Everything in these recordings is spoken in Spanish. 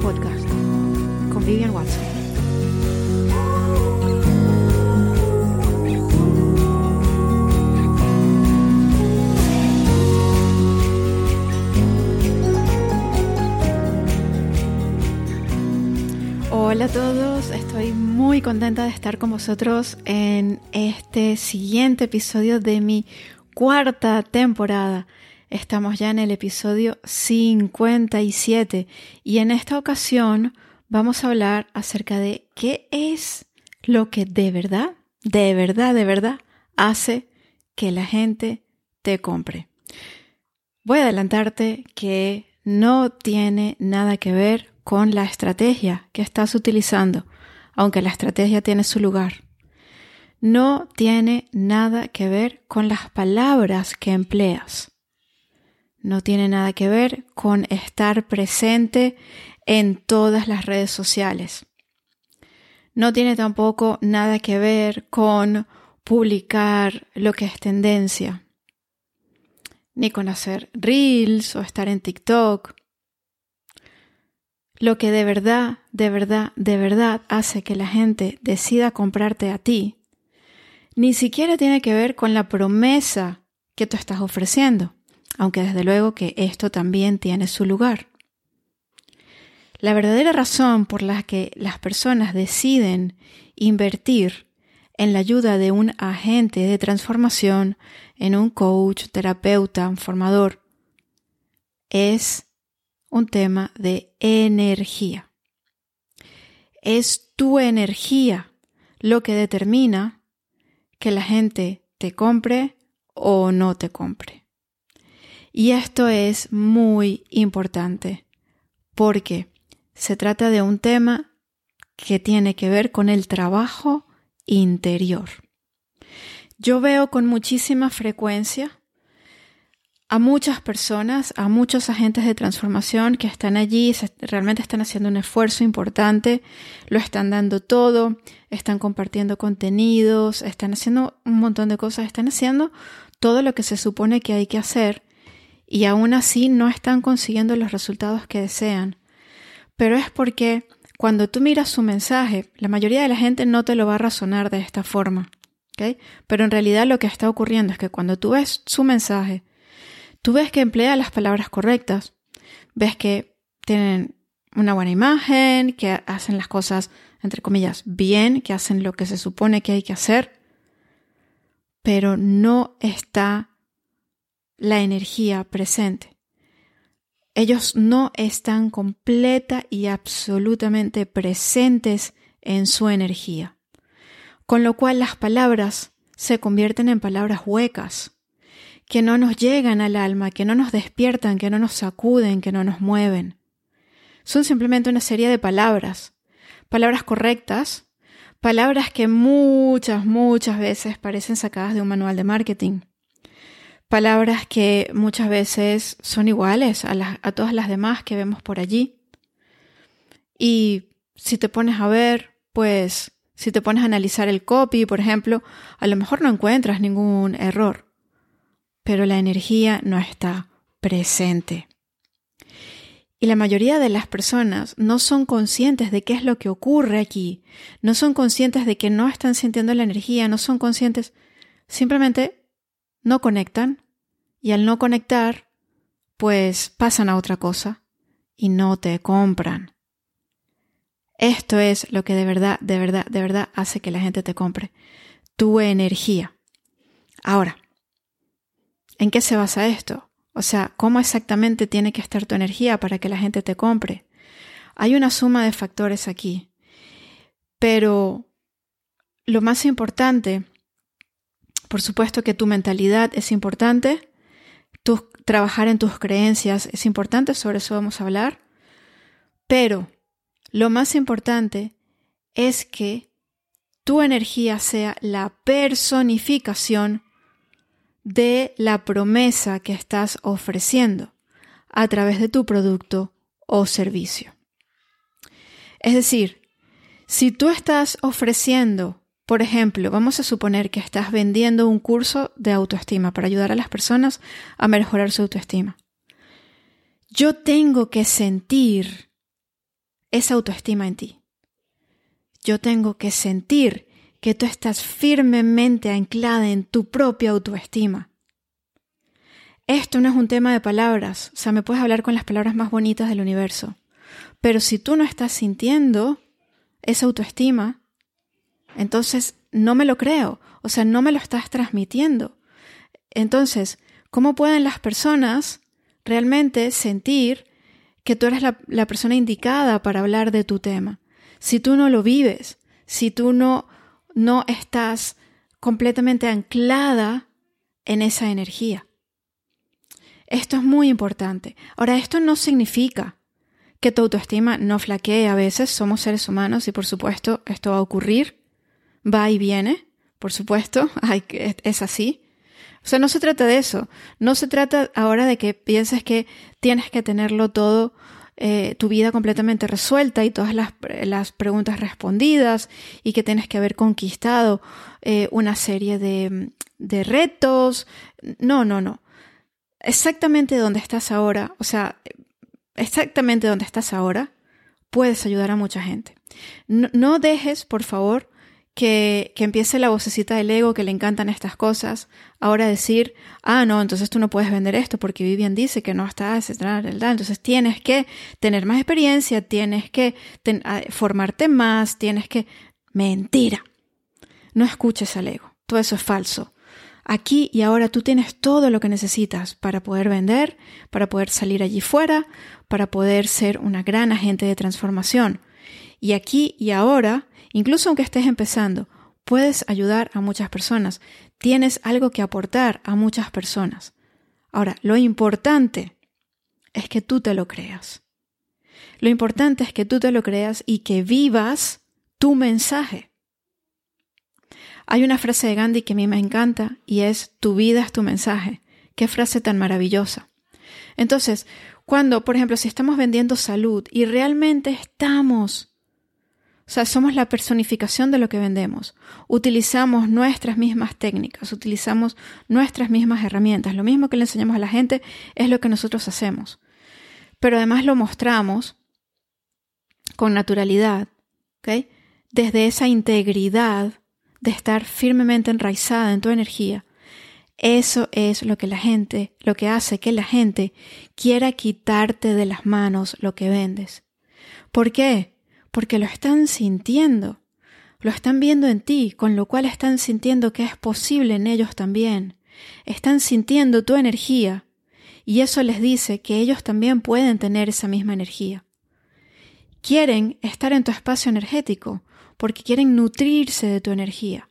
Podcast con Vivian Watson. Hola a todos, estoy muy contenta de estar con vosotros en este siguiente episodio de mi cuarta temporada Estamos ya en el episodio 57 y en esta ocasión vamos a hablar acerca de qué es lo que de verdad, de verdad, de verdad hace que la gente te compre. Voy a adelantarte que no tiene nada que ver con la estrategia que estás utilizando, aunque la estrategia tiene su lugar. No tiene nada que ver con las palabras que empleas no tiene nada que ver con estar presente en todas las redes sociales. No tiene tampoco nada que ver con publicar lo que es tendencia, ni con hacer reels o estar en TikTok. Lo que de verdad, de verdad, de verdad hace que la gente decida comprarte a ti, ni siquiera tiene que ver con la promesa que tú estás ofreciendo aunque desde luego que esto también tiene su lugar. La verdadera razón por la que las personas deciden invertir en la ayuda de un agente de transformación, en un coach, terapeuta, formador, es un tema de energía. Es tu energía lo que determina que la gente te compre o no te compre. Y esto es muy importante porque se trata de un tema que tiene que ver con el trabajo interior. Yo veo con muchísima frecuencia a muchas personas, a muchos agentes de transformación que están allí, realmente están haciendo un esfuerzo importante, lo están dando todo, están compartiendo contenidos, están haciendo un montón de cosas, están haciendo todo lo que se supone que hay que hacer y aún así no están consiguiendo los resultados que desean. Pero es porque cuando tú miras su mensaje, la mayoría de la gente no te lo va a razonar de esta forma. Pero en realidad lo que está ocurriendo es que cuando tú ves su mensaje, tú ves que emplea las palabras correctas, ves que tienen una buena imagen, que hacen las cosas, entre comillas, bien, que hacen lo que se supone que hay que hacer, pero no está la energía presente. Ellos no están completa y absolutamente presentes en su energía, con lo cual las palabras se convierten en palabras huecas, que no nos llegan al alma, que no nos despiertan, que no nos sacuden, que no nos mueven. Son simplemente una serie de palabras, palabras correctas, palabras que muchas, muchas veces parecen sacadas de un manual de marketing palabras que muchas veces son iguales a, todas las demás que vemos por allí. Y si te pones a ver, pues si te pones a analizar el copy, por ejemplo, a lo mejor no encuentras ningún error, pero la energía no está presente. Y la mayoría de las personas no son conscientes de qué es lo que ocurre aquí, no son conscientes de que no están sintiendo la energía, no son conscientes, simplemente no conectan y al no conectar, pues pasan a otra cosa y no te compran. Esto es lo que de verdad, de verdad, de verdad hace que la gente te compre. Tu energía. Ahora, ¿en qué se basa esto? O sea, ¿cómo exactamente tiene que estar tu energía para que la gente te compre? Hay una suma de factores aquí. Pero lo más importante, por supuesto que tu mentalidad es importante, trabajar en tus creencias es importante, sobre eso vamos a hablar, pero lo más importante es que tu energía sea la personificación de la promesa que estás ofreciendo a través de tu producto o servicio. Es decir, si tú estás ofreciendo por ejemplo, vamos a suponer que estás vendiendo un curso de autoestima para ayudar a las personas a mejorar su autoestima. Yo tengo que sentir esa autoestima en ti. Yo tengo que sentir que tú estás firmemente anclada en tu propia autoestima. Esto no es un tema de palabras, o sea, me puedes hablar con las palabras más bonitas del universo. Pero si tú no estás sintiendo esa autoestima, entonces no me lo creo, o sea, no me lo estás transmitiendo. Entonces, ¿cómo pueden las personas realmente sentir que tú eres la, persona indicada para hablar de tu tema? Si tú no lo vives, si tú no, no estás completamente anclada en esa energía. Esto es muy importante. Ahora, esto no significa que tu autoestima no flaquee a veces, somos seres humanos y por supuesto esto va a ocurrir, va y viene, por supuesto, es así. O sea, no se trata de eso. No se trata ahora de que pienses que tienes que tenerlo todo, eh, tu vida completamente resuelta y todas las, las, preguntas respondidas y que tienes que haber conquistado eh, una serie de, de retos. No, no, no. Exactamente donde estás ahora, o sea, exactamente donde estás ahora, puedes ayudar a mucha gente. No dejes, por favor, que, empiece la vocecita del ego que le encantan estas cosas, ahora decir, ah, no, entonces tú no puedes vender esto porque Vivian dice que no está, etcétera, entonces tienes que tener más experiencia, tienes que formarte más, tienes que... Mentira. No escuches al ego, todo eso es falso. Aquí y ahora tú tienes todo lo que necesitas para poder vender, para poder salir allí fuera, para poder ser una gran agente de transformación. Y aquí y ahora Incluso aunque estés empezando, puedes ayudar a muchas personas. Tienes algo que aportar a muchas personas. Ahora, lo importante es que tú te lo creas. Lo importante es que tú te lo creas y que vivas tu mensaje. Hay una frase de Gandhi que a mí me encanta y es tu vida es tu mensaje. Qué frase tan maravillosa. Entonces, cuando, por ejemplo, si estamos vendiendo salud y realmente estamos sea, somos la personificación de lo que vendemos. Utilizamos nuestras mismas técnicas, utilizamos nuestras mismas herramientas. Lo mismo que le enseñamos a la gente es lo que nosotros hacemos. Pero además lo mostramos con naturalidad, ¿ok? Desde esa integridad de estar firmemente enraizada en tu energía. Eso es lo que la gente, lo que hace que la gente quiera quitarte de las manos lo que vendes. ¿Por qué? Porque lo están sintiendo, lo están viendo en ti, con lo cual están sintiendo que es posible en ellos también. Están sintiendo tu energía y eso les dice que ellos también pueden tener esa misma energía. Quieren estar en tu espacio energético porque quieren nutrirse de tu energía.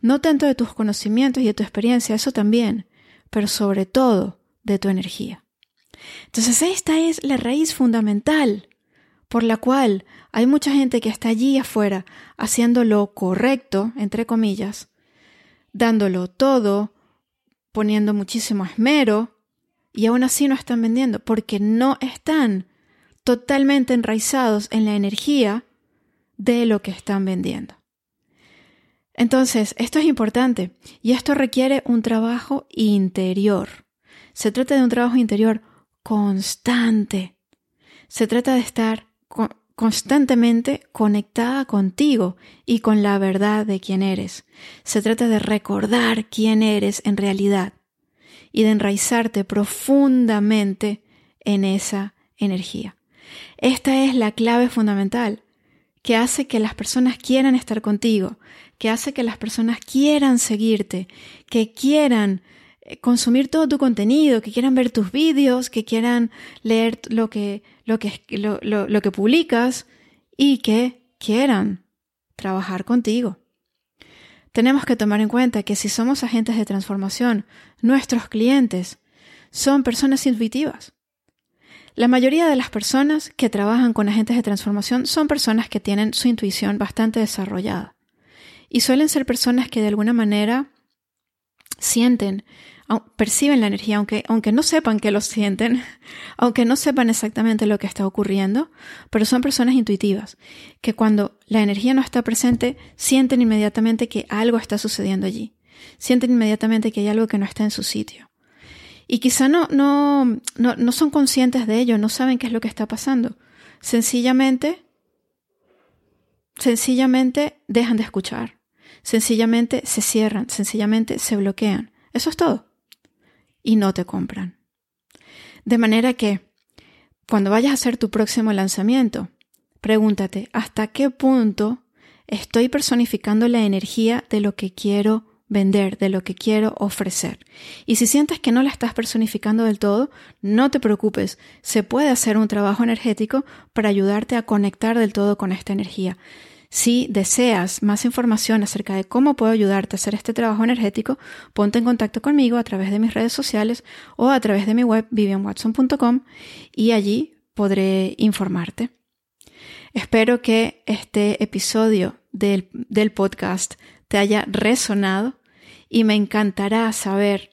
No tanto de tus conocimientos y de tu experiencia, eso también, pero sobre todo de tu energía. Entonces esta es la raíz fundamental por la cual hay mucha gente que está allí afuera haciendo lo correcto, entre comillas, dándolo todo, poniendo muchísimo esmero, y aún así no están vendiendo, porque no están totalmente enraizados en la energía de lo que están vendiendo. Entonces, esto es importante y esto requiere un trabajo interior. Se trata de un trabajo interior constante. Se trata de estar constantemente conectada contigo y con la verdad de quién eres. Se trata de recordar quién eres en realidad y de enraizarte profundamente en esa energía. Esta es la clave fundamental que hace que las personas quieran estar contigo, que hace que las personas quieran seguirte, que quieran consumir todo tu contenido, que quieran ver tus vídeos, que quieran leer lo que, lo que, lo, lo que publicas y que quieran trabajar contigo. Tenemos que tomar en cuenta que si somos agentes de transformación, nuestros clientes son personas intuitivas. La mayoría de las personas que trabajan con agentes de transformación son personas que tienen su intuición bastante desarrollada. Y suelen ser personas que de alguna manera sienten perciben la energía, aunque, aunque no sepan que lo sienten, aunque no sepan exactamente lo que está ocurriendo, pero son personas intuitivas, que cuando la energía no está presente, sienten inmediatamente que algo está sucediendo allí, sienten inmediatamente que hay algo que no está en su sitio. Y quizá no, no, no, no son conscientes de ello, no saben qué es lo que está pasando. sencillamente, sencillamente dejan de escuchar, sencillamente se cierran, sencillamente se bloquean. Eso es todo. Y no te compran. De manera que, cuando vayas a hacer tu próximo lanzamiento, pregúntate hasta qué punto estoy personificando la energía de lo que quiero vender, de lo que quiero ofrecer. Y si sientes que no la estás personificando del todo, no te preocupes, se puede hacer un trabajo energético para ayudarte a conectar del todo con esta energía. Si deseas más información acerca de cómo puedo ayudarte a hacer este trabajo energético, ponte en contacto conmigo a través de mis redes sociales o a través de mi web vivianwatson.com y allí podré informarte. Espero que este episodio del, del podcast te haya resonado y me encantará saber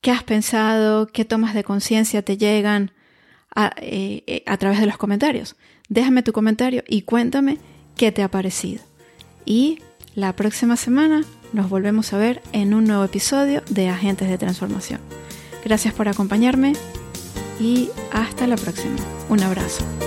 qué has pensado, qué tomas de conciencia te llegan a, eh, eh, a, través de los comentarios. Déjame tu comentario y cuéntame qué te ha parecido. Y la próxima semana nos volvemos a ver en un nuevo episodio de Agentes de Transformación. Gracias por acompañarme y hasta la próxima. Un abrazo.